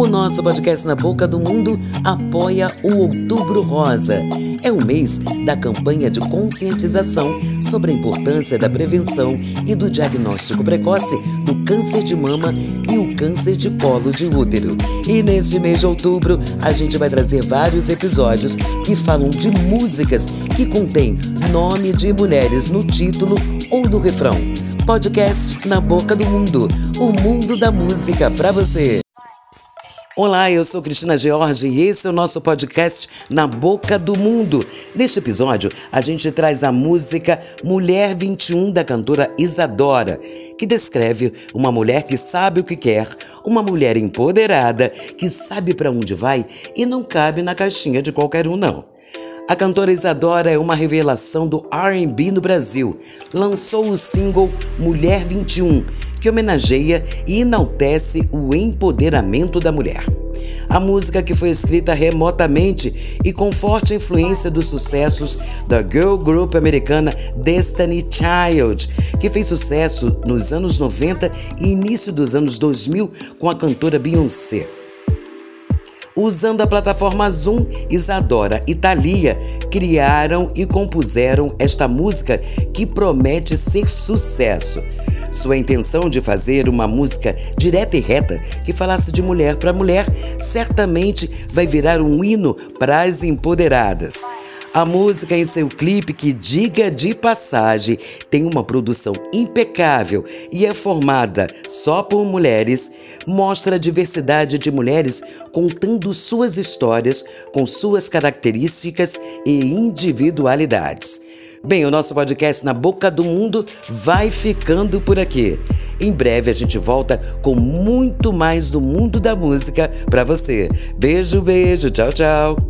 O nosso podcast Na Boca do Mundo apoia o Outubro Rosa. É o mês da campanha de conscientização sobre a importância da prevenção e do diagnóstico precoce do câncer de mama e o câncer de colo de útero. E neste mês de outubro, a gente vai trazer vários episódios que falam de músicas que contêm nome de mulheres no título ou no refrão. Podcast Na Boca do Mundo, o mundo da música para você. Olá, eu sou Cristina George e esse é o nosso podcast Na Boca do Mundo. Neste episódio, a gente traz a música Mulher 21 da cantora Isadora, que descreve uma mulher que sabe o que quer, uma mulher empoderada, que sabe para onde vai e não cabe na caixinha de qualquer um, não. A cantora Isadora é uma revelação do RB no Brasil. Lançou o single Mulher 21 que homenageia e enaltece o empoderamento da mulher. A música que foi escrita remotamente e com forte influência dos sucessos da girl group americana Destiny Child, que fez sucesso nos anos 90 e início dos anos 2000 com a cantora Beyoncé. Usando a plataforma Zoom, Isadora e Thalia criaram e compuseram esta música que promete ser sucesso. Sua intenção de fazer uma música direta e reta que falasse de mulher para mulher certamente vai virar um hino para as empoderadas. A música em seu clipe, que diga de passagem, tem uma produção impecável e é formada só por mulheres, mostra a diversidade de mulheres contando suas histórias com suas características e individualidades. Bem, o nosso podcast Na Boca do Mundo vai ficando por aqui. Em breve a gente volta com muito mais do mundo da música para você. Beijo, beijo, tchau, tchau.